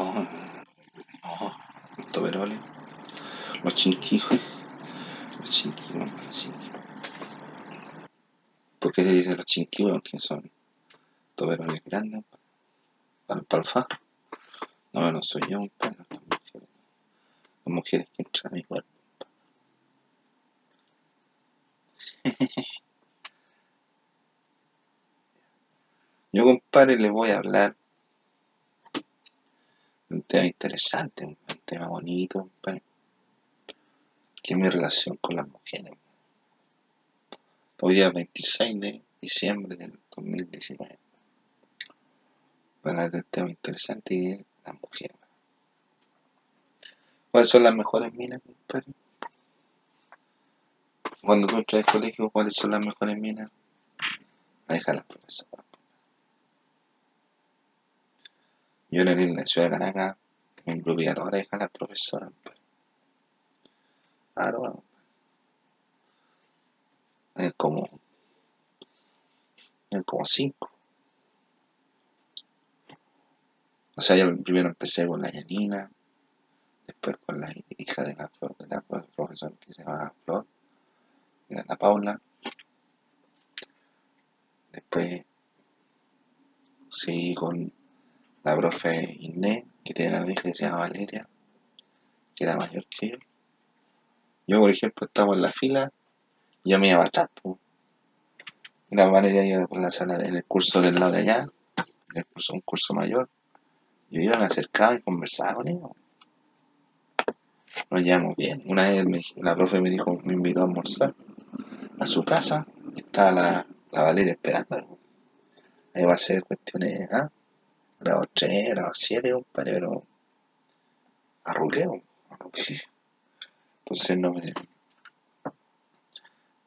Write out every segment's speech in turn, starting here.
No, no, los toperoles, los chinquijos, los chinquijos, los chinquijos. ¿Por qué se dice los chinquijos? Porque son toperoles grandes para el palfar. No, no soy yo, para las mujeres. Las mujeres que entran a mi cuerpo. Yo, compadre, les voy a hablar un tema interesante, un tema bonito, que es mi relación con las mujeres. Hoy día 26 de diciembre del 2019. Para hablar del tema interesante que es las mujeres. ¿Cuáles son las mejores minas, compadre? Cuando tú entras al colegio, ¿cuáles son las mejores minas? La deja las profesoras. Yo en la ciudad de Caracas me incluí a todas las profesoras. Claro, bueno. Es como. Como cinco. O sea, yo primero empecé con la Yanina, después con la hija de la, flor, de la profesora que se llama Flor, era la Paula. Después seguí con la profe Inés, que tiene una hija que se llama Valeria, que era mayor que yo. Yo, por ejemplo, estaba en la fila y yo me iba atrás. La Valeria iba por la sala en el curso del lado de allá, en el curso, un curso mayor. Yo iba, me acercaba y conversaba con ellos. Nos llevamos bien. Una vez la profe me dijo, me invitó a almorzar a su casa. Estaba la, la Valeria esperando. Ahí va a ser cuestiones, ¿ah? Grado 3, grado 7, compadre, pero arruqueo, arruqué. Entonces no me,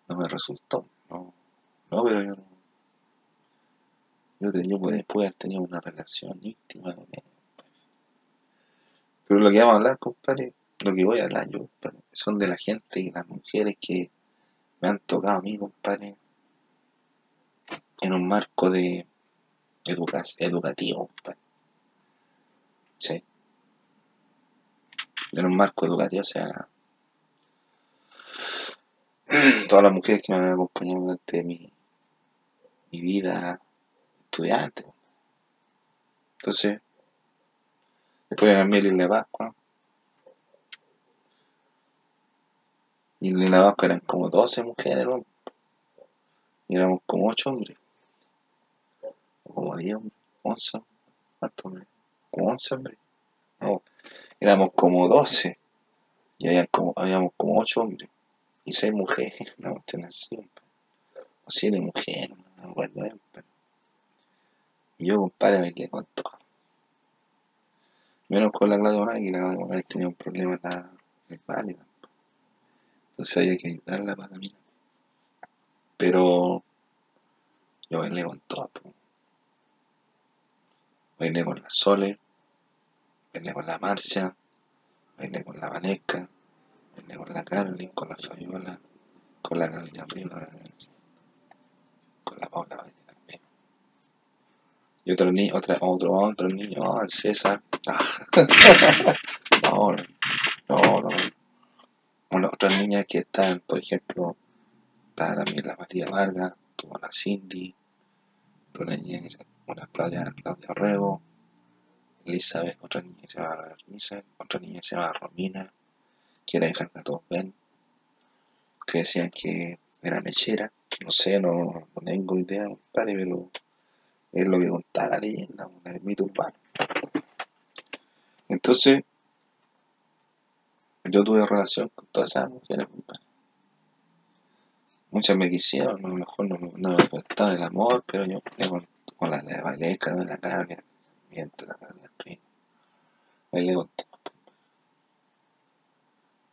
no me resultó, no, no, pero yo yo, yo pude haber tenido una relación íntima con él, Pero lo que vamos a hablar, compadre, lo que voy a hablar yo, compadre, son de la gente y las mujeres que me han tocado a mí, compadre, en un marco de educativo, ¿sí? En un marco educativo, o sea, todas las mujeres que me han acompañado durante mi, mi vida estudiante. Entonces, después de la miel y la Pascua, y en la Pascua eran como 12 mujeres, ¿no? y éramos como 8 hombres como 10 11, ¿cuántos hombres? Como 11 hombres. No, éramos como 12 y había como, habíamos como 8 hombres y 6 mujeres, una cuestión así, o 7 mujeres, no me acuerdo bien, pero... Y yo, compadre, me quedé con todo. Menos con la Claudia Morales, que la Claudia Morales tenía un problema válida. Entonces había que ayudarla para mí. Pero yo bailé con todo. Bailé con la Sole, bailé con la Marcia, bailé con la Vanesca, bailé con la Carolyn, con la Fabiola, con la Carolina arriba, con la Paula bailé también. Y otro niño, otra, otro, otro niño, oh, el César. no, no, no. Bueno, otras niñas que están, por ejemplo, está también la María Vargas, tuvo la Cindy, una niña que una Claudia, Claudia Rego, Elizabeth, otra niña se llama Elizabeth, otra niña que se llama Romina, que era hija todos ven, que decían que era mechera, no sé, no, tengo idea, pero es lo que contaba la leyenda, una mito urbano. Entonces, yo tuve relación con todas esas mujeres. Muchas me quisieron, a lo mejor no, no me gustaban el amor, pero yo le conté la de Valesca, de la carne, mientras la carne prima. Bailé con todo.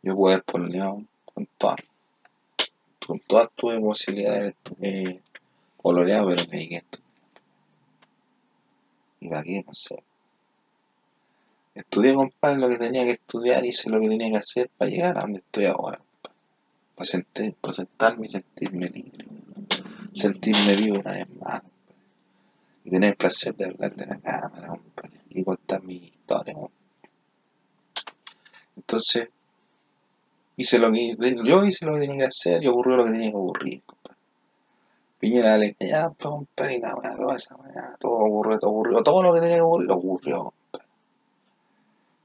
Yo puedo haber pololeado con todas. Con todas tuve posibilidades, tuve coloreado, pero me dije. Y para qué, no sé. Estudié, compadre, lo que tenía que estudiar, hice lo que tenía que hacer para llegar a donde estoy ahora. Para, sentir, para sentarme y sentirme libre. Sentirme vivo una vez más y tener el placer de hablarle a la cámara, y contar mi historia, Entonces, hice lo que yo hice lo que tenía que hacer y ocurrió lo que tenía que ocurrir, compadre. Piñera le ya, pues, compadre, y toda esa weá, todo ocurrió, todo ocurrió, todo lo que tenía que ocurrir ocurrió, compadre.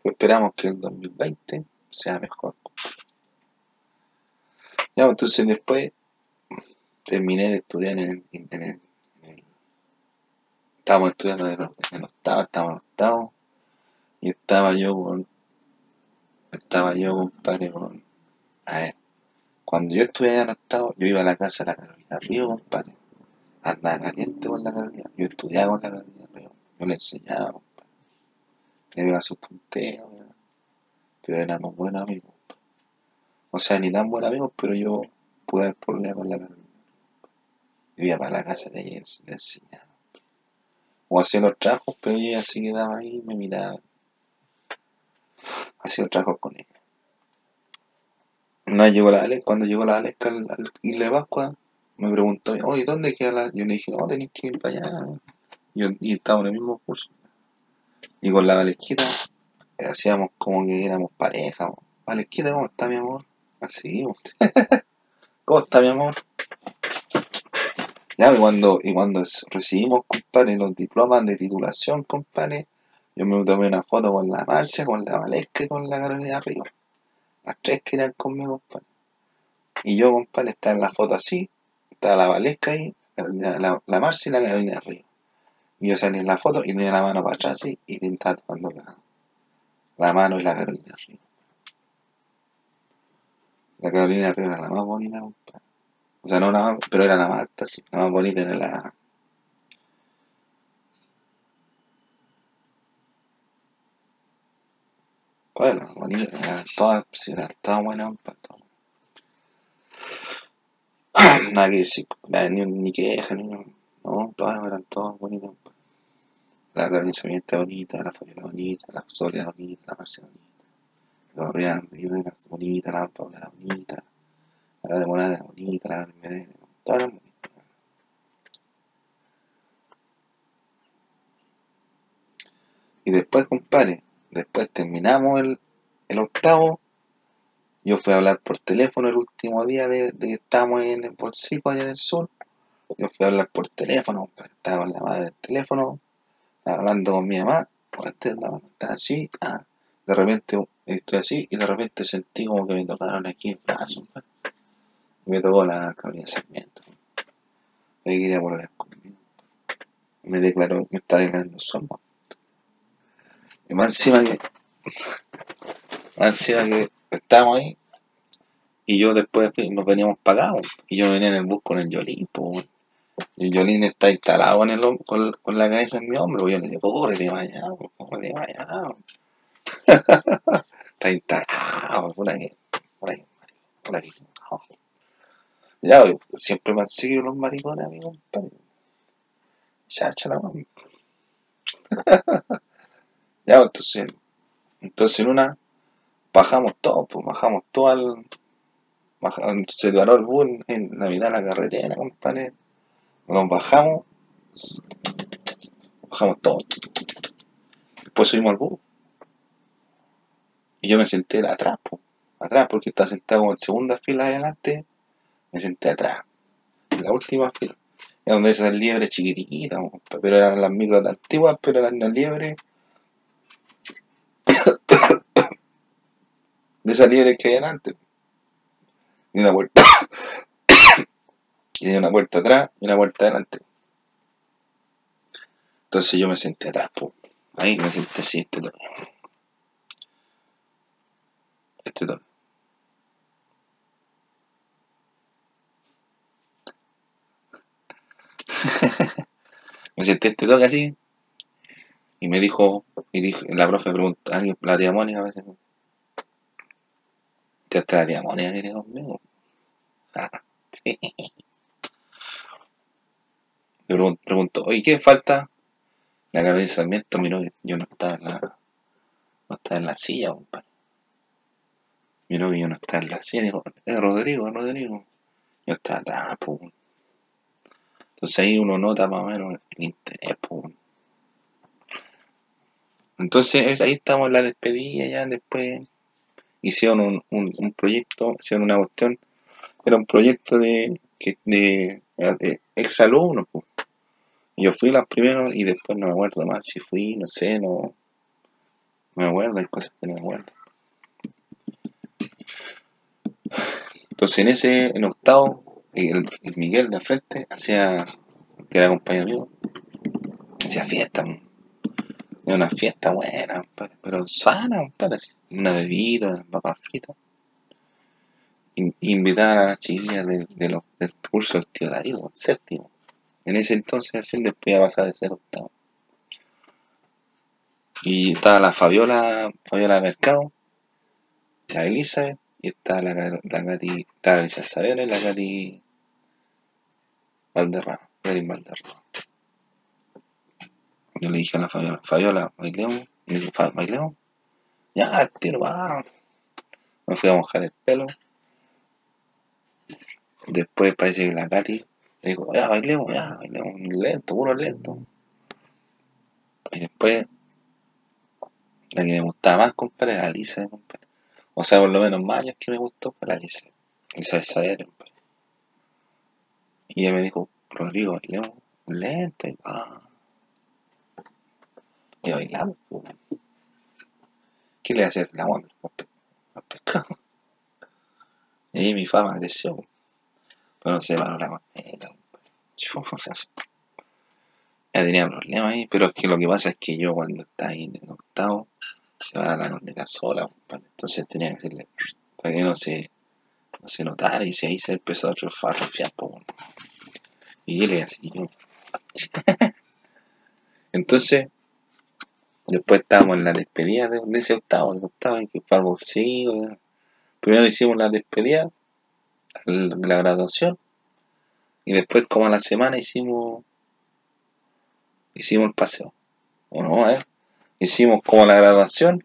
Esperamos que el 2020 sea mejor, compadre. Ya, pues, entonces después terminé de estudiar en el, en el estábamos estudiando en el, octavo, estábamos en octavo, y estaba yo con, estaba yo, compadre, con, a ver, cuando yo estudiaba en octavo, yo iba a la casa de la Carolina Río, compadre, andaba caliente con la Carolina, yo estudiaba con la Carolina Río, yo le enseñaba, compadre, le iba a sus punteos, pero éramos buenos amigos, o sea, ni tan buenos amigos, pero yo pude haber problemas con la Carolina. Yo iba para la casa de ella y le enseñaba. O hacía los trabajos, pero ella se quedaba ahí y me miraba. Hacía los trabajos con ella. Llegó la Ale, cuando llegó la Ale al, al Isla de Pascua, me preguntó, oye, ¿dónde queda la? Yo le dije, no, tenéis que ir para allá. Yo, y estaba en el mismo curso. Y con la Valesquita eh, hacíamos como que éramos pareja. Valesquita, ¿cómo está mi amor? Así, po. ¿cómo está mi amor? Ya, y cuando, y cuando recibimos, compadre, los diplomas de titulación, compadre, yo me tomé una foto con la Marcia, con la Valesca y con la Carolina arriba. Las tres que eran conmigo, compadre. Y yo, compadre, estaba en la foto así, estaba la Valesca ahí, la, la Marcia y la Carolina arriba. Y yo salí en la foto y tenía la mano para atrás así, y te estaba tomando la, la mano y la Carolina arriba. La Carolina arriba era la más bonita, compadre. O sea, no la más, pero era la más sí. La más bonita era la, ¿Cuál era? Bonita, eran todas, sí, eran todas. Nada que decir, ni, ni queja, ni no, todas eran todas bonitas, compadre. La Carolina Sarmiento bonita, la Fabiola bonita, la Soria bonita, la Marcia bonita, la Gorrián era bonita, la Paula bonita, la de Morales era bonita, la de todas eran bonitas. Y después, compadre, después terminamos el, el octavo, yo fui a hablar por teléfono el último día de, de que estábamos en el bolsillo allá en el sur, yo fui a hablar por teléfono, compadre, estaba con la madre del teléfono, hablando con mi mamá, pues estaba así, ah, de repente estoy así y de repente sentí como que me tocaron aquí el brazo, compadre. Y me tocó la Carolina Sarmiento, me quería volver conmigo, me declaró, me está declarando su amor. Y más encima que, más encima que estábamos ahí, y yo después nos veníamos pagados, y yo venía en el bus con el Yolín, y el Yolín está instalado con, la cabeza en mi hombro, pues yo le digo, pues, córrete para allá, está instalado, puta que, puta que, puta que, no. Ya, siempre me han seguido los maricones, amigo, compadre. Chacha la mano. Ya, pues, entonces, entonces en una bajamos todos, pues bajamos todo al. se paró el bus en, la mitad de la carretera, compadre. Nos bajamos, bajamos todos. Después subimos al bus. Y yo me senté atrás, pues. Atrás, porque estaba sentado en segunda fila adelante. Me senté atrás. La última fila. Es donde esas liebres chiquititas, pero eran las micros antiguas, pero eran las liebres. De esas liebres que hay adelante. Y una puerta. y una puerta atrás y una puerta adelante. Entonces yo me senté atrás, po. Ahí me senté así, este toque. Este toque. me senté este toque así. Y me dijo, y dijo, la profe preguntó, alguien, la tía Mónica, parece. Ya está la tía Mónica que conmigo. Ah, sí. Me pregun- preguntó, oye, ¿qué falta? La Carolina Sarmiento miró que yo no estaba en la, no estaba en la silla, compadre. Miró que yo no estaba en la silla, dijo, eh, Rodrigo, Rodrigo. Yo estaba atrás, po. Entonces ahí uno nota más o menos el interés. Entonces es- ahí estamos en la despedida ya después. hicieron un, un, proyecto, hicieron una cuestión, era un proyecto de, que- de, de exalumnos. pues. Yo fui los primeros y después no me acuerdo más si fui, no sé, no, no me acuerdo, hay cosas que no me acuerdo. Entonces en ese, en octavo, el, el Miguel de frente hacía, que era compañero mío, hacía fiesta, una fiesta buena, pero sana, una bebida, unas papas fritas. In- Invitar a las chiquillas de, del curso del tío Darío, el séptimo. En ese entonces, así, después iba a pasar de ser octavo. Y estaba la Fabiola, Fabiola Mercado, la Elizabeth, y estaba la, la Katy, estaba la Elizabeth Saavedra y la Katy Valderrama, Erin Valderrama. Yo le dije a la Fabiola, Fabiola, bailemos. Me dijo, "Fa- ¿bailemos? Ya, tiro, va. Me fui a mojar el pelo. Después parece que la Katy le dijo, ya, bailemos, ya, bailemos, lento, puro lento. Y después, la que me gustaba más, compadre, era Lisa, compadre. O sea, por lo menos más años que me gustó fue la Lisa. Lisa de Saavedra, compadre. Y ella me dijo, Rodrigo, bailemos lento. Y, ah, y bailamos. ¿Qué le va a hacer la onda al pescado? Y mi fama creció. Pero no se paró la compadre. Ya tenía problemas ahí, pero es que lo que pasa es que yo cuando estaba ahí en el octavo, se va la corneta sola. Entonces tenía que hacerle para que no se, no se notara y si ahí se empezó a trofar, a po, weón. Y él es así. Entonces, después estábamos en la despedida de, de ese octavo, el octavo, que fue algo así. Primero hicimos la despedida, la, graduación, y después como a la semana hicimos, hicimos el paseo. O no, ver, hicimos como la graduación,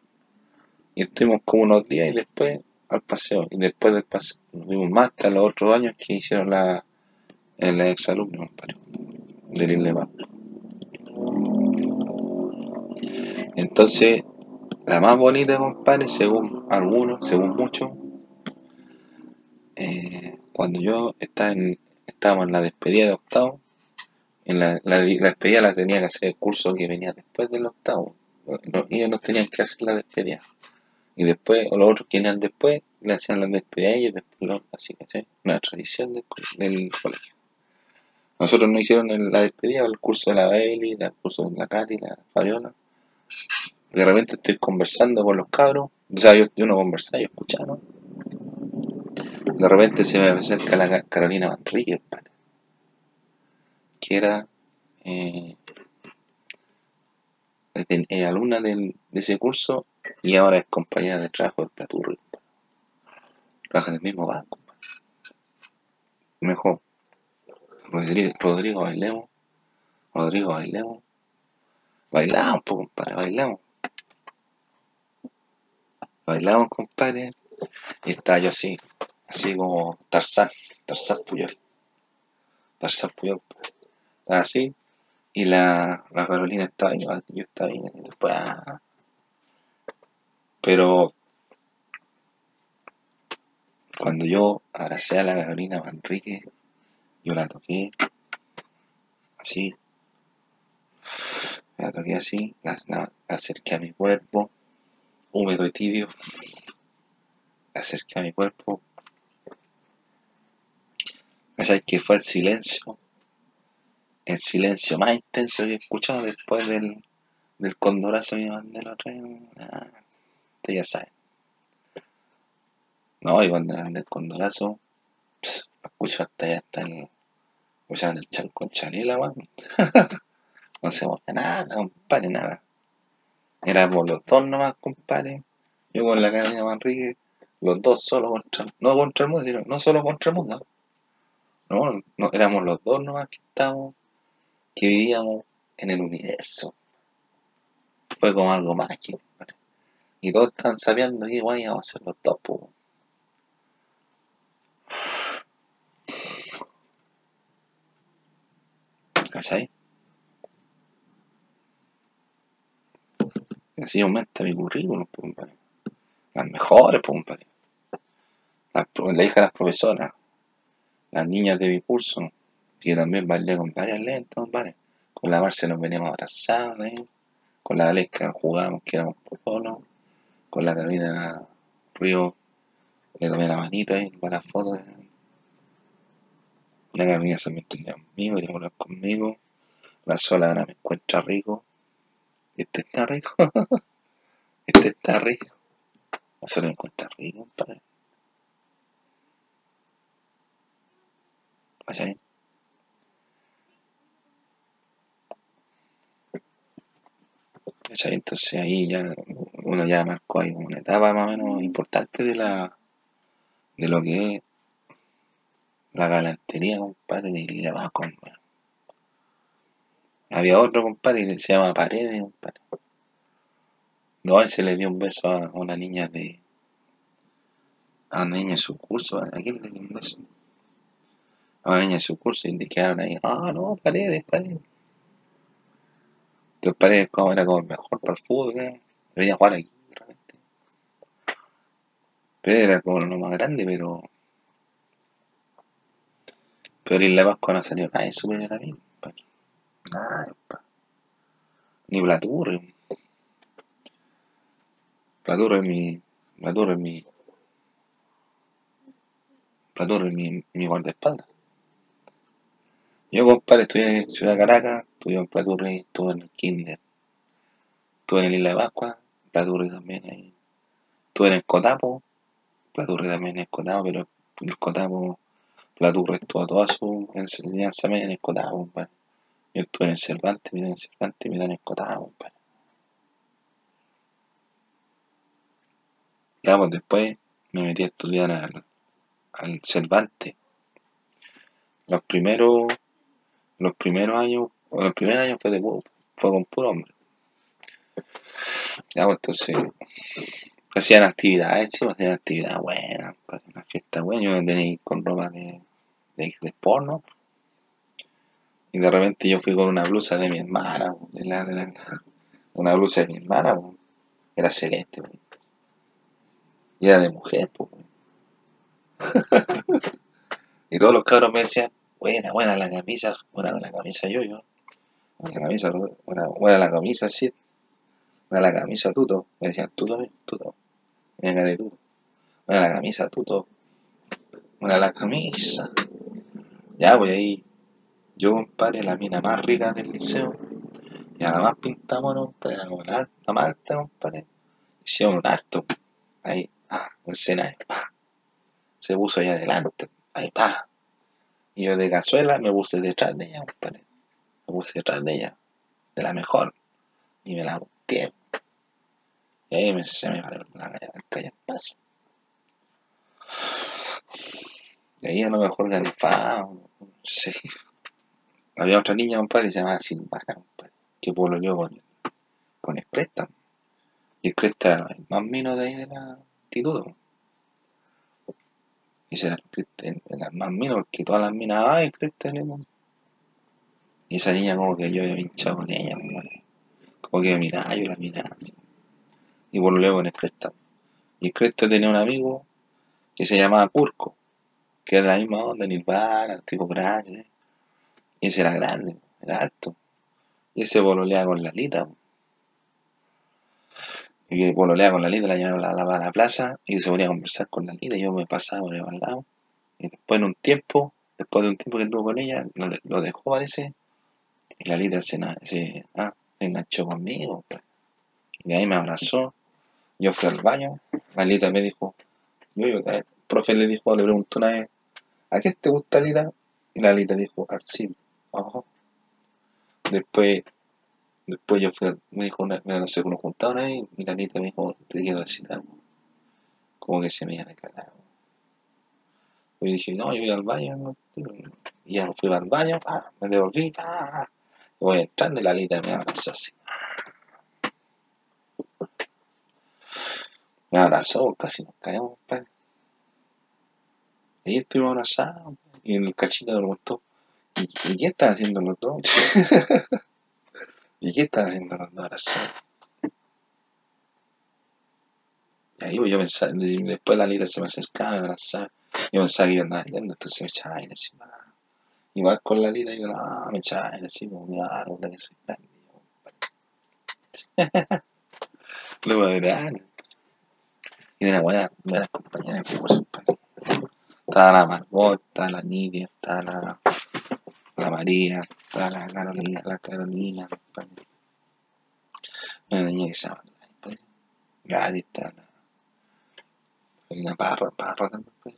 y estuvimos como unos días y después al paseo. Y después del paseo nos vimos más hasta los otros años que hicieron la, en la exalumnos, compadre, del INLEMA. Entonces, la más bonita, compadre, según algunos, según muchos, eh, cuando yo estaba en, en la despedida de octavo, en la, la, la despedida la tenía que hacer el curso que venía después del octavo. Ellos no tenían que hacer la despedida. Y después, o los otros que venían después, le hacían la despedida a ellos, después así, ¿cachai? Una tradición del colegio. Nosotros no hicieron el- la despedida, el curso de la Bailey, el curso de la Katy, la Fabiola. De repente estoy conversando con los cabros, o yo, yo no conversaba, yo escuchaba. De repente se me acerca la Ca- Carolina Manrique, padre, que era eh, eh, alumna del- de ese curso y ahora es compañera de trabajo del Platurri. Trabaja en el mismo banco. Mejor, Rodrigo, bailemos, Rodrigo bailemos, bailamos, pues, compadre, bailamos, bailamos, compadre, y estaba yo así, así como Tarzán, Tarzán Puyol, Tarzán Puyol, estaba así, y la, la Carolina estaba ahí, yo estaba ahí, después, ah, pero cuando yo abracé a la Carolina Manrique, yo la toqué, así, la toqué así, la, la- acerqué a mi cuerpo, húmedo y tibio, acerqué a mi cuerpo, ¿sabes que fue el silencio? El silencio más intenso que he escuchado después del, del condorazo que mandé la otra. Ah, ya sabe. No, y cuando mandé el condorazo, escucho hasta allá, hasta el. El chan con chanela, weón. No se movía nada, compadre, nada. Éramos los dos nomás, compadre. Yo con la Carolina Manrique, los dos solo contra. No contra el mundo, sino no solo contra el mundo. No, no, éramos los dos nomás que estábamos, que vivíamos en el universo. Fue como algo mágico, compadre. Y todos están sabiendo que guay vamos a hacer los dos, po. ¿Cachai? Y así aumenta mi currículum. Las mejores. La, hija de las profesoras. Las niñas de mi curso. Que también bailé con varias lentas. Con la Marcia nos veníamos abrazados, ¿eh? Con la Aleska jugábamos que éramos polo. Con la Carolina Río le tomé la manita ahí para la foto. La Carolina se me quería conmigo, quería hablar conmigo. La sola ahora me encuentra rico. Este está rico. este está rico. La sola me encuentra rico, compadre. Entonces ahí ya uno ya marcó ahí una etapa más o menos importante de la de lo que es la galantería, compadre, de Lila Vasco, compadre. Había otro compadre que se llama Paredes. No, a ese le dio un beso a una niña de. a una niña de su curso. ¿A le dio un beso? A una niña de su curso y le quedaron ahí. Ah, no, Paredes, Paredes. Entonces Paredes como era como el mejor para el fútbol, ¿eh? Venía a jugar aquí, realmente. Pero era como lo más grande, pero. Pero Isla Vasco no salió nadie superior a mí. Nada, compadre. Ni Platurre. Platurre es mi. Platurre es mi. Platurre es mi, mi guardaespaldas. Yo, compadre, estudié en Ciudad Caracas, estudié en Platurre, estuve en el Kinder. Estuve en el Isla de Pascua, también ahí. Estuve en el Cotapo, Platurre también en el Cotapo, pero en el Cotapo Platurre estuvo toda su enseñanza media en el Cotapo, compadre. Yo estuve en el Cervantes, mirá en el Cervantes, mirá en el Cotapo, compadre. Ya, pues después me metí a estudiar al, al Cervantes. Los primeros, los primeros años, o los primeros años fue de fue con puro hombre. Ya, pues entonces, hacían actividades, sí, pues, hacían actividades buenas, una fiesta buena, yo me tenía que ir con ropa de, de, de porno. Y de repente yo fui con una blusa de mi hermana, de la, de la- una blusa de mi hermana, era celeste, y era de mujer, pues. Y todos los cabros me decían, buena, buena la camisa, buena la camisa yo, yo. Buena la camisa, buena, buena la camisa, sí. Buena la camisa, tuto. Me decían, tuto, tuto. Cara de tuto. Buena la camisa, tuto. Buena la camisa. Ya, pues ahí, yo, compadre, la mina más rica del liceo. Y a la más bueno, compadre, la, la más alta, compadre. Hicieron un acto. Ahí, ah, un escenario, pa. Se puso ahí adelante. Ahí, pa. Y yo de cazuela me puse detrás de ella, compadre. Me puse detrás de ella. De la mejor. Y me la volteé. Y ahí me, se me paró la calle paso. Y ahí a lo mejor ganifaba. No sé. Había otra niña, compadre, que se llamaba Silvana, compadre. Que pololeó con, con el Cresta. Y el Cresta era el más mino de ahí de la instituto. Y ese era el era el más mino, porque todas las minas, ay, el Cresta tenemos. Y esa niña como que yo había pinchado con ella, compadre. Como que me miraba, yo la miraba así. Y pololeó con el Cresta. Y el Cresta tenía un amigo que se llamaba Curco, que era la misma onda, Nirvana, tipo grande. Y ese era grande, era alto. Y ese pololeaba con la Lita. Y que pololeaba con la Lita, la llevaba a la, a la plaza y se ponía a conversar con la Lita. Y yo me pasaba por al lado. Y después en un tiempo, después de un tiempo que estuvo con ella, lo, dejó parece. Y la Lita se, ah, se enganchó conmigo. pues. Y ahí me abrazó. Yo fui al baño. La Lita me dijo, yo, yo, el profe le dijo, le preguntó una vez, ¿a qué te gusta Lita? Y la Lita dijo, al cine. Ajá. Después, después yo fui, me dijo, una, no sé, nos juntaba una vez y la Lita me dijo, te quiero decir algo. Como que se me iba a declarar. Y dije, no, yo voy al baño. vengo contigo". Y ya fui al baño, pa, me devolví, pa, y voy entrando y la Lita me abrazó así. Me abrazó, casi nos caemos, compadre. Ahí estuvimos abrazados. Y el cachito me preguntó, ¿y, y qué están haciendo los dos? ¿Y qué están haciendo los dos abrazados? Y ahí pues, yo pensaba, después la Lita se me acercaba, me abrazaba. Yo pensaba que yo andaba yendo, entonces me echaba aire encima. Igual con la Lita, yo no, me echaba aire encima, ya, puta que soy grande. De grande. Y de una buena, buenas compañeras de curso, compadre. Estaba la Margot, estaba la Nidia, estaba la, la María, estaba la Carolina, la Carolina. Una niña que se llama Gadi, está la Karina Parra, Parra también, pues.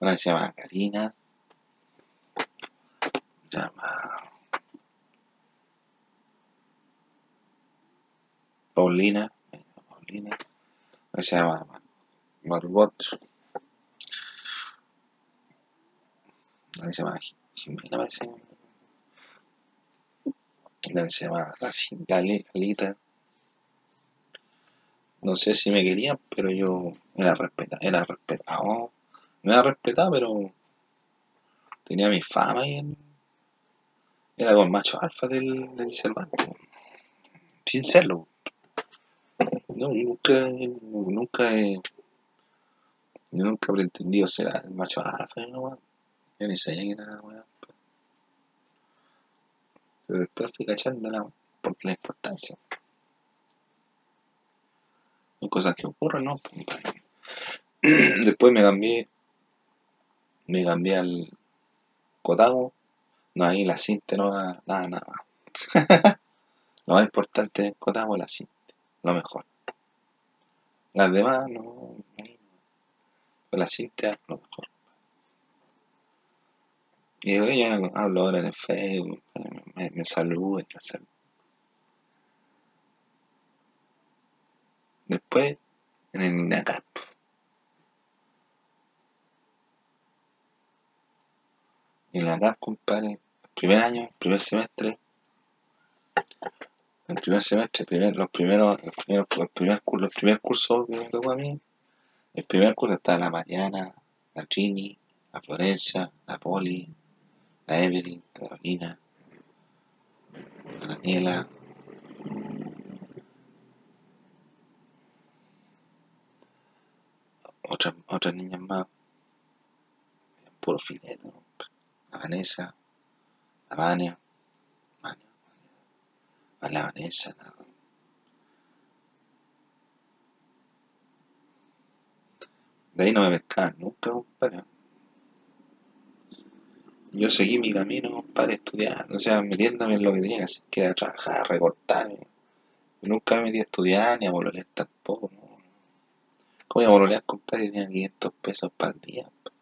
Una que se llama Karina. Llama Paulina. Paulina. Que se llama Margot. Una que se llama Jimena, parece. Una que se llama Galita. No sé si me querían, pero yo era respetado, era respetado. No era respetado, pero tenía mi fama y en... era con macho alfa del, del Cervantes. Sin serlo. No, nunca, nunca he, yo nunca he pretendido ser el macho alfa, no, Yo ni sabía que era, weón. Pero después fui cachando la, por la importancia. Son cosas que ocurren, ¿no? Después me cambié, me cambié al Cotago. No, ahí la cinta no nada, nada. Lo más importante del Cotago la cinta, lo mejor. Las demás no, la cinta es lo mejor. Y yo ya hablo ahora en el Facebook, me, me me. Después, en el INACAP. En la CAP, compadre, el primer año, el primer semestre, el primer semestre, primer, los primeros, los primeros, el primer, los primer curso que me tocó a mí, el primer curso estaba la Mariana, la Trini, la Florencia, la Poli, la Evelyn, la Carolina, la Daniela, otras, otras niñas más, puro filete, ¿no? la Vanessa, la Vania, Vania, Vania, la Vanessa, la, de ahí no me pescaban nunca, compadre. Yo seguí mi camino, compadre, estudiando, o sea, metiéndome en lo que tenía que hacer, que era trabajar, recortarme. Nunca me metí a estudiar ni a bololear tampoco, no. ¿Cómo iba a bololear, compadre? Tenía 500 pesos para el día, compadre.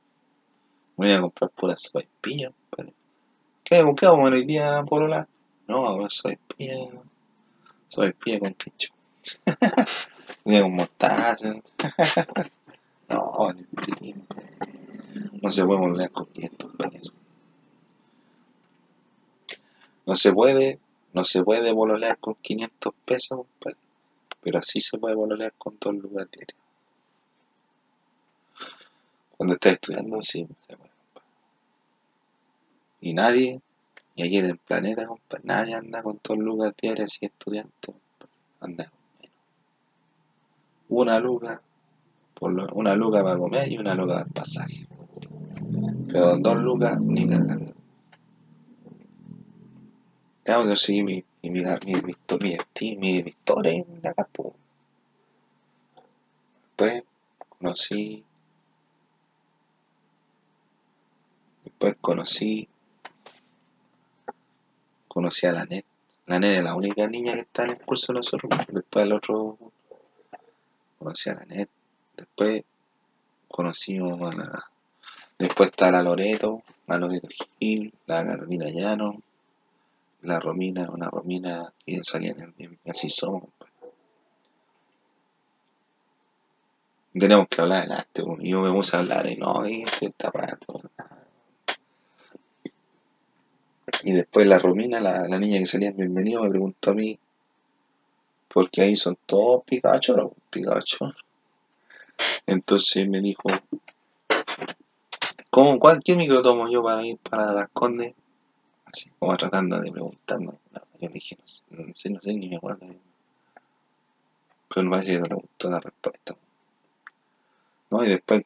Voy a comprar puras sopaipillas, compadre. ¿Qué, ¿Con qué vamos a hoy día a bololar? No, con sopaipillas, sopaipillas con ketchup. Tenía con mostaza. No. No se puede bololear con 500 pesos. No se puede, no se puede bololear con 500 pesos, compadre. Pero sí se puede bololear con dos lucas diarias. Cuando estás estudiando, sí, se puede, compadre. Y nadie, y aquí en el planeta, compadre, nadie anda con dos lucas diarias si es estudiante, compadre. Anda con menos. Una luca, por una luca para comer y una luca para el pasaje. Pero dos lucas ni cagando. Tengo que conseguir mi, mi, mi, mi, mi, historia y la capo. Después conocí. Después conocí. Conocí a la net. La nena es la única niña que está en el curso de nosotros. Después el otro conocí a la net. Después conocimos a la, después está la Loreto, la Loreto Gil, la Carolina Llano, la Romina, una Romina que salía en el así somos, compadre. Tenemos que hablar adelante, po. y yo me puse a hablar y no, y está pato. Y después la Romina, la, la niña que salía en Bienvenido, me preguntó a mí, porque ahí son todos picachoros, picachoros. Entonces me dijo, ¿cómo, cuál, tomo yo para ir para las Condes? Así como tratando de preguntarme. No, yo dije, no sé, no sé, no sé, ni me acuerdo. Pero me parece que no le gustó la respuesta. ¿no? Y después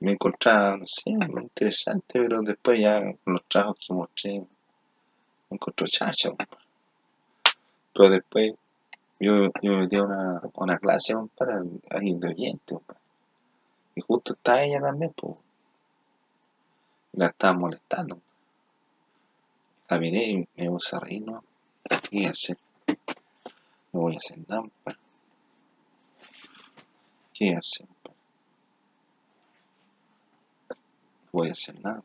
me encontraba, no sé, muy interesante, pero después ya con los trabajos que mostré, me encontró chacha. Pero después yo, yo me metí a una, una clase para ahí de oyente, justo está ella también, pues. La estaba molestando. La miré y me puse a reír, ¿no? ¿Qué hacer? No voy a hacer nada, pues. ¿Qué hacer? No voy a hacer nada.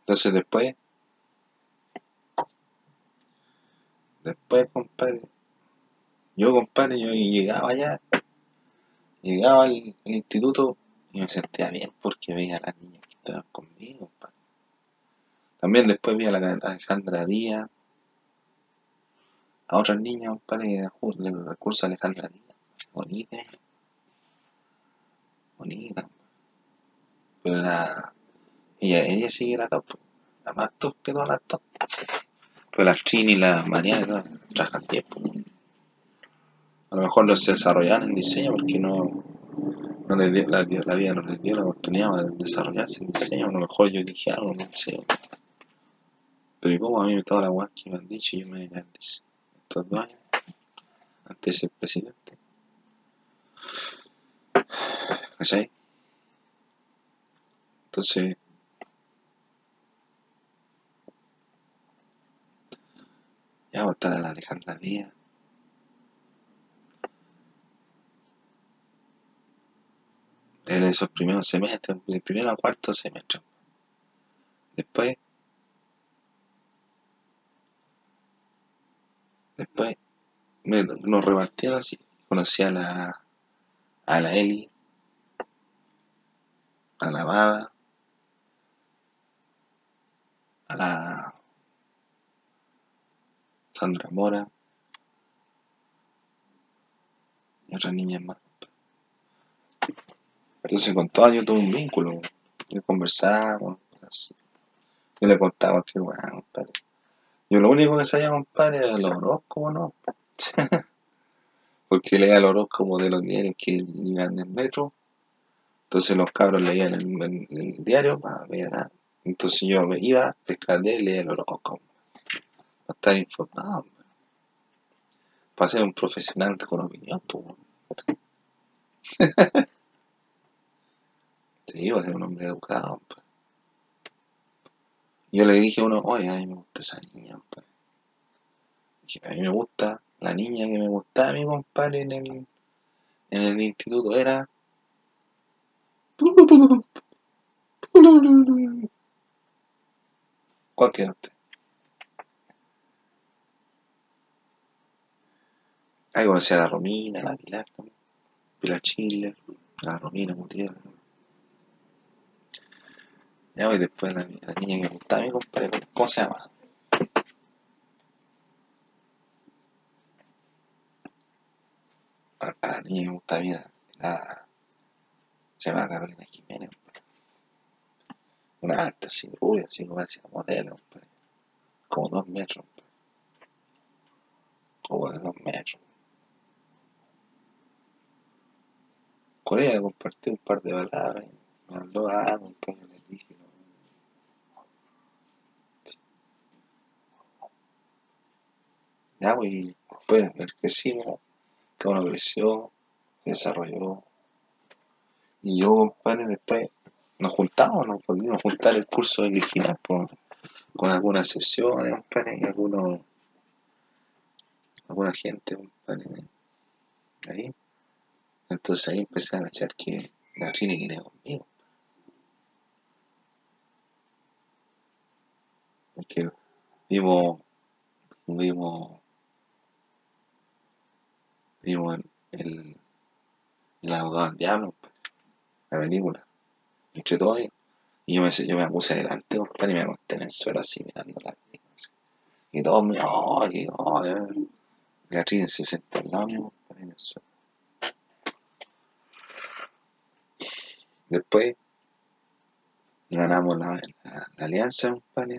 Entonces después, después, compadre, yo, compadre, yo llegaba allá, llegaba al, instituto y me sentía bien porque veía a las niñas que estaban conmigo. También después vi a la Alejandra Díaz, a otras niñas, compadre, en el curso de Alejandra Díaz. Bonita, bonita, pero la, ella, ella sí era top, la más top que todas las top. Pero la Trini y la Mariana trabajan tiempo. A lo mejor los desarrollaron en diseño porque no, no les dio, la, vida no les dio la oportunidad de desarrollarse en diseño. A lo mejor yo dije algo, no sé. Pero como a mí toda la guay que me han dicho, yo me antes, estos dos años, antes de ser presidente. ¿Cachai? Entonces, ya está la Alejandra Díaz. En esos primeros semestres, del primero a cuarto semestre. Después, después me, nos repartieron así. Conocí a la, a la Eli, a la Bada, a la Sandra Mora y otras niñas más. Entonces con todas yo tuve un vínculo. Yo conversaba, así. yo le contaba que bueno, compadre. Yo lo único que sabía, compadre, era el horóscopo, ¿no? Porque leía el horóscopo de los diarios que iban en el metro. Entonces los cabros leían el, el, el diario, no veía nada. Entonces yo me iba, pescadé y leía el horóscopo. Para estar informado. Para ser un profesional con opinión, pues. sí, para ser un hombre educado. Pues. Yo le dije a uno, oye, a mí me gusta esa niña. Dije, a mí me gusta, la niña que me gustaba a mi compadre en el, en el instituto era... ¿Cuál queda usted? Ahí conocí a la Romina, a la Pilar también, Chile, a la Romina Gutiérrez. Ya voy después la, la niña que me gustaba mi compadre, ¿cómo se llama? A, la niña que me gustaba mira, la, se llama Carolina Jiménez, compadre. Una alta, así, uy, así como decía, modelo, compadre. Como dos metros, compadre. Como de dos metros. Con ella compartí un par de palabras, me habló algo, un poco le dije, no. Ya, pues, y después crecimos, cada uno creció, se desarrolló. Y yo, compadre, después nos juntamos, nos volvimos a juntar el curso original, pues, con algunas excepciones, compadre, y algunos, alguna gente, compadre, ahí. Entonces ahí empecé a cachar que la Trini quería conmigo. Porque vimos, vimos, vimos el, el abogado del diablo, la película, entre todos y yo me, yo me puse adelante, compadre, y me acosté en el suelo así mirando la película. Así. Y todos me, ay, la Trini se sentó al lado mío, compadre, en el suelo. Después ganamos la, la, la alianza, compadre.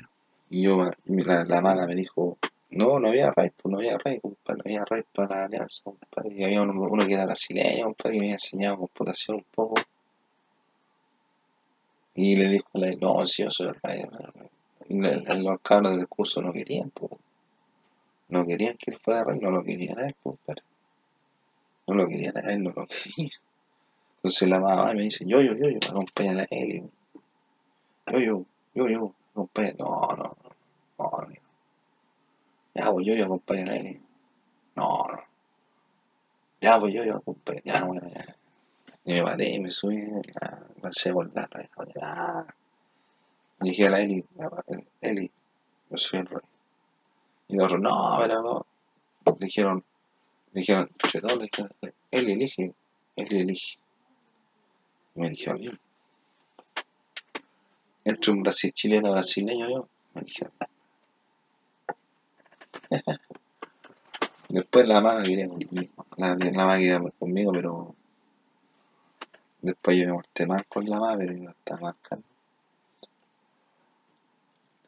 Y yo, la, la mala me dijo, No, no había RAI, pues no había RAI, compadre, no había RAI para la alianza, compadre. Y había uno, uno que era brasileño, compadre, que me había enseñado computación un poco. Y le dijo a la no, si yo soy RAI. Y le- le- los cabros del curso no querían, pues. No querían que él fuera RAI, no lo querían a él, compadre. No lo querían a él, no lo querían. Entonces la mamá me dice, yo, yo, yo, yo, acompáñala a él. Yo, yo, yo, yo, acompáñala. No, no, no, no. Ya, pues yo, yo, acompáñala a él. No, no. Ya, pues yo, yo, acompáñala. Ya, bueno, ya. Y me paré y me subí, la, lancé por la. Y dije a la Eli, la, Eli, yo soy el rey. Y los otros, no, pero no. Le dijeron, dijeron, entre le Eli elige, Eli elige. Y me eligió a mí. Entre un Brasil, chileno brasileño yo, me dijeron. Después la mamá quería conmigo, la, la quería conmigo, pero después yo me porté mal con la mamá, pero yo estaba marcando.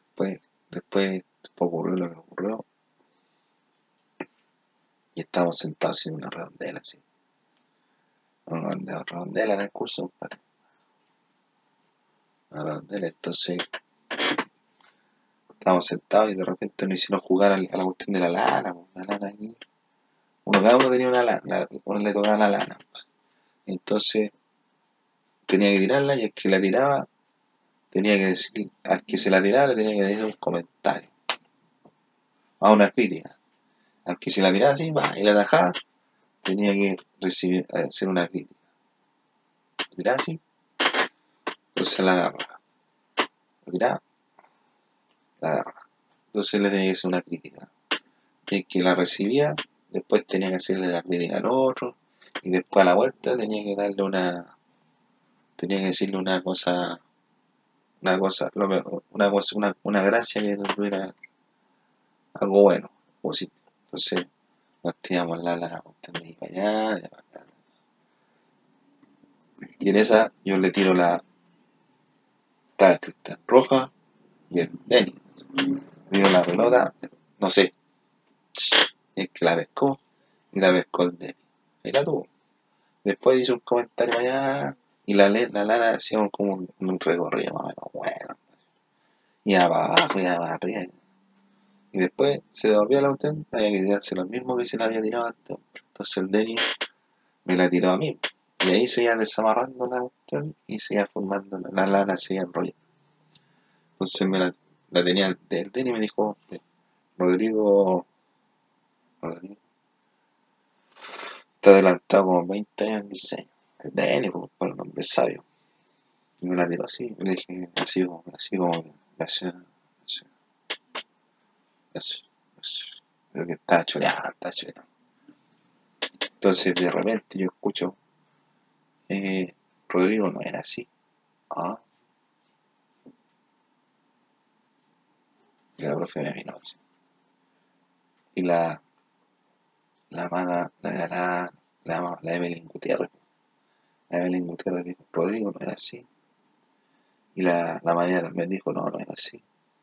Después, después ocurrió lo que ocurrió. Y estábamos sentados en una redondela, así. Una redondela, en el curso. Una redondela, entonces estábamos sentados y de repente nos hicieron jugar a la cuestión de la lana, la lana aquí. Uno, cada uno tenía una lana, la- uno le tocaba la lana. Entonces tenía que tirarla y el que la tiraba tenía que decir, al que se la tiraba le tenía que decir un comentario. A una crítica. Al que se la tiraba así, va, y la atajaba, tenía que recibir, hacer una crítica. Tiraba así, entonces la agarraba. La tiraba, la agarraba. Entonces le tenía que hacer una crítica. El que la recibía, después tenía que hacerle la crítica al otro, y después a la vuelta tenía que darle una, tenía que decirle una cosa, una cosa, lo mejor, una cosa, una, una gracia que tuviera algo bueno, positivo. Entonces nos tiramos la la cuestión de allá, de acá. Y en esa yo le tiro la, estaba escrita roja y el Denny. Tiro la pelota, no sé, es que la pescó y la pescó el Denny. Ahí la tuvo. Después hizo un comentario allá y la, la lana hacía como un, un recorrido más o menos bueno. Y abajo y arriba. Y después se devolvió la cuestión, había que tirarse lo mismo que se la había tirado antes. Entonces el Denny me la tiró a mí. Y ahí se iba desamarrando la cuestión y se iba formando, la lana se iba enrollando. Entonces me la, la tenía el, el Denny me dijo, Rodrigo, Rodrigo, está adelantado como 20 años en diseño. El Denny, pues, por el hombre sabio. Y me la tiró así, le dije, así como, así como, gracias, gracias, gracias, que estaba choreado, estaba choreado. Entonces de repente yo escucho, eh, Rodrigo no era así. Ah, la profe me vino. Y la, la amada, la, la, la, Evelyn Gutiérrez, la Evelyn Gutiérrez dijo, Rodrigo no era así. Y la, la María también dijo, no, no era así.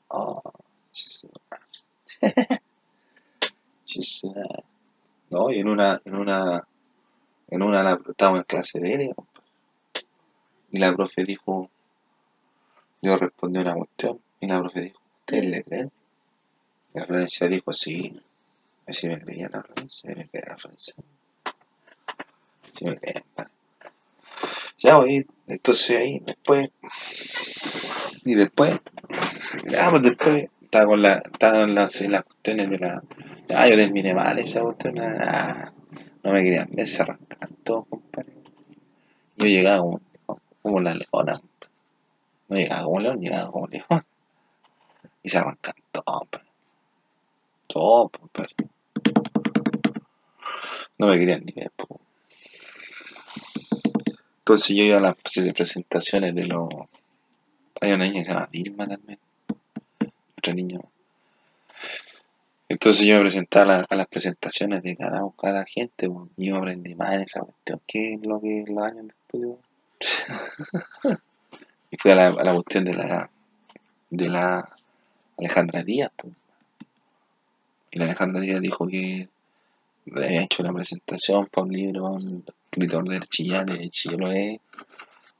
Oh, No, y en una, en una, en una la, estábamos en clase de él, y la profe dijo, yo respondí una cuestión, y la profe dijo, ¿ustedes le creen? Y la Florencia dijo, sí, así me creía la Florencia, me creía la Florencia. Sí me creían, padre. Ya, oí, entonces ahí, después, y después, ya, pues después, estaba con la, estaba en las, las cuestiones de la, ah, yo terminé mal esa cuestión, ah, no me querían ver, se arrancaban todos, compadre. Yo llegaba como, como la leona, no llegaba como león, llegaba como león. Y se arrancaban todos, compadre. Todos, compadre. No me querían ni ver, po. Entonces yo iba a las presentaciones de los... Hay una niña que se llama Vilma también. Otra niña. Entonces yo me presentaba a, la- a las presentaciones de cada, cada gente, po, y yo aprendí más en esa cuestión que en lo que los años de estudio. y fui a la, a la cuestión de la de la Alejandra Díaz, po. Y la Alejandra Díaz dijo que había hecho una presentación para un libro, un escritor de Chillán, de Chiloé,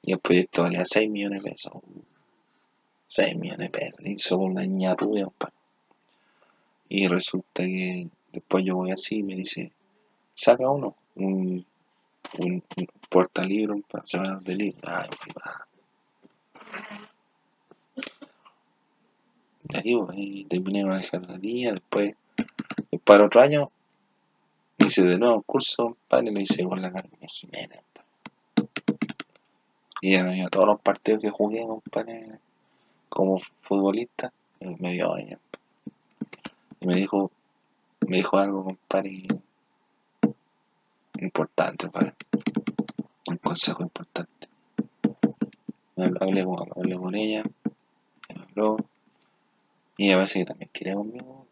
y el proyecto valía 6 millones de pesos. 6 millones de pesos. Hizo con una niña rubia, Y resulta que después yo voy así y me dice, saca uno, un, un, un portalibro, sacar de libro. Ah, yo fui. Y ahí, ahí terminé con la Díaz, después, para otro año, hice de nuevo un curso, padre, lo hice con la Carmen Jiménez, Y ya me dio todos los partidos que jugué, compadre, como futbolista, me vio ella. Y me dijo, me dijo algo, compadre, importante. Un consejo importante. Hablé, con, hablé con ella, me habló, y a veces que también quería conmigo.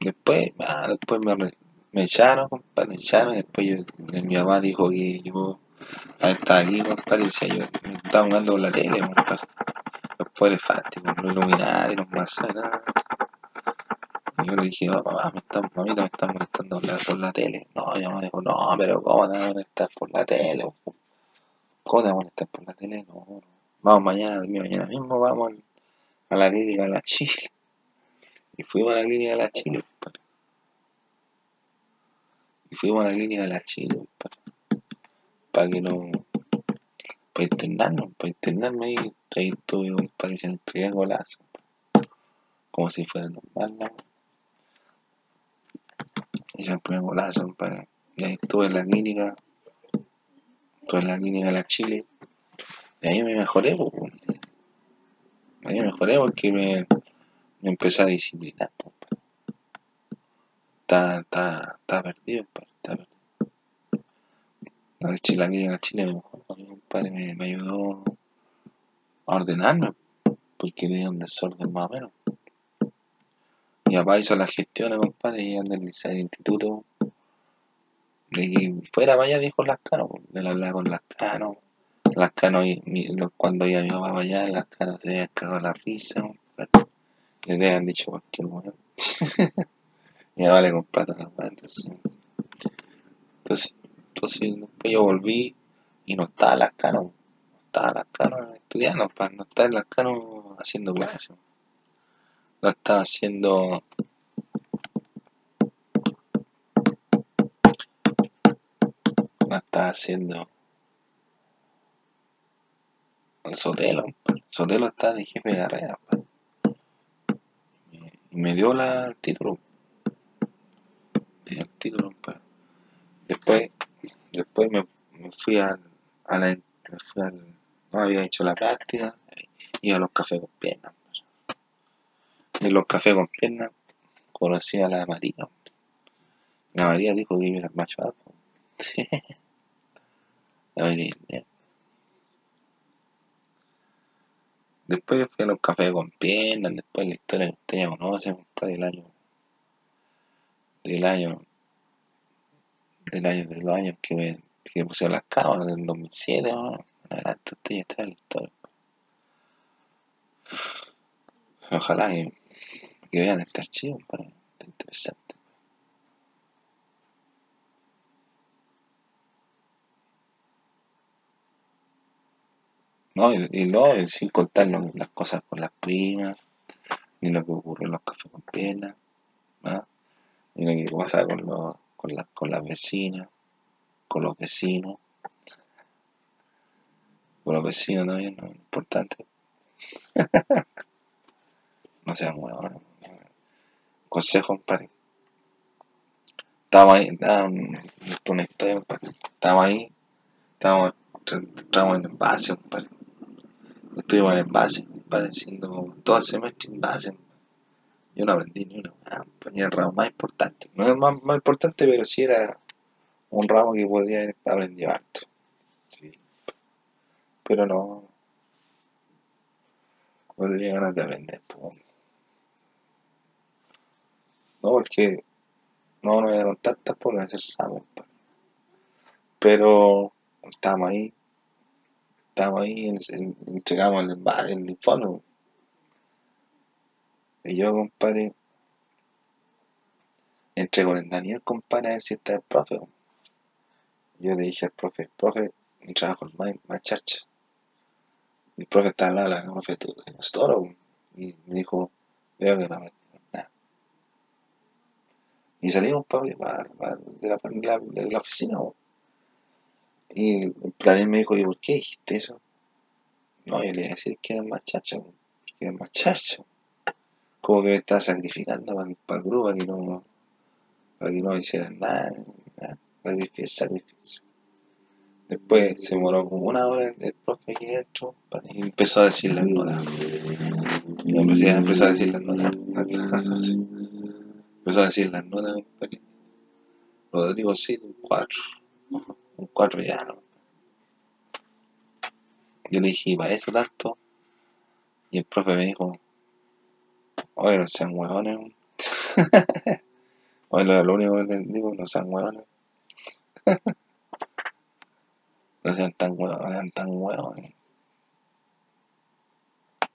Después, ah, después me, me echaron, compadre, me echaron, después yo, mi mamá dijo que yo estaba aquí, compadre, y decía yo, me estaba jugando por la tele, compadre. Los poderes fácticos, los iluminados, los masones, nada. Y yo le dije, oh, mamá, me están, mamita, me están molestando por la, la tele. No, mi mamá dijo, no, pero ¿cómo te vas a molestar por la tele? ¿Cómo te vas a molestar por la tele? No, no. Vamos mañana, mañana mismo vamos a la clínica de la Chile. Y fuimos a la clínica de la Chile, compadre. Y fuimos a la clínica de la Chile, compadre. Para que no. Para internarnos, para internarme ahí. Ahí estuve, compadre, en el primer golazo. Como si fuera normal, ¿no? Hice el primer golazo, compadre. Y ahí estuve en la clínica. Estuve en la clínica de la Chile. Y ahí me mejoré, pues. Ahí me mejoré porque me, me empecé a disciplinar, pues. Está, está, está perdido, pues. Está perdido. La en la Chile, mejor, mi compadre me, me ayudó a ordenarme, porque tenía un desorden más o menos. Mi papá hizo las gestiones, compadre, y anda en el instituto. De que fuera allá dijo las caras, de la hablar con las caras las caras, cuando iba mi mamá allá, las caras te habían cagado la risa, le habían dicho cualquier cosa. mi mamá le compró todas las entonces, entonces, entonces, yo volví y no estaba las caras, no estaba las caras estudiando, no estaba las caras haciendo clases, no estaba haciendo no estaba haciendo Sotelo. Sotelo está de jefe de carrera. Y me dio el título. El título. Después, después me, fui al, a la, me fui al, no había hecho la práctica, iba a los cafés con piernas. En los cafés con piernas conocí a la María. La María dijo que era macho alto. la María, Después fui a los cafés con piernas, después la historia que usted ya conoce, compadre, del año, del año, del año, de los años que me, que pusieron las cámaras, del 2007, ¿no? adelante usted ya está en la historia. Ojalá que, que vean este archivo, para está interesante. Y, y no, sin contar las cosas con las primas, ni lo que ocurre en los cafés con piernas, ¿no? ni lo que pasa con, los, con, las, con las vecinas, con los vecinos, con los vecinos también, ¿no? importante. no sean huevones. Consejo, compadre. Estamos ahí, estábamos, una historia, compadre. En base, compadre. Estuvimos en base, pareciendo todo el semestre en base. Yo no aprendí ni una, pues, ni el ramo más importante. No es más, más importante, pero sí era un ramo que podría haber aprendido harto. Pero no, no tenía ganas de aprender. Pues. No, porque no, no voy a hacer examen. Pero estábamos ahí estábamos ahí, entregamos el, el informe. Y yo, compadre, entré con el Daniel, compadre, a ver si está el profe. Yo le dije al profe, profe, mi trabajo es más, más charcha. El profe está al lado de la profe, toro. Y me dijo, veo que no aprendieron nada. Y salimos para, de, la, de, la, de la oficina. Y Daniel me dijo, ¿y por qué dijiste eso? No, yo le iba a decir que era más charcha, que era más charcha. Como que me estaba sacrificando para, para el grupo, para que no, para que no hicieran nada. Sacrificio, sacrificio. Después se demoró como una hora el, el profe aquí dentro y empezó a decir las notas. Y empezó, a decir las notas. empezó a decir las notas. Rodrigo sí, un 4. Un 4 ya. Yo le dije, ¿y para eso tanto? Y el profe me dijo, oye, no sean huevones. oye, lo único que les digo, no sean huevones. no sean tan huevones, no sean tan huevones.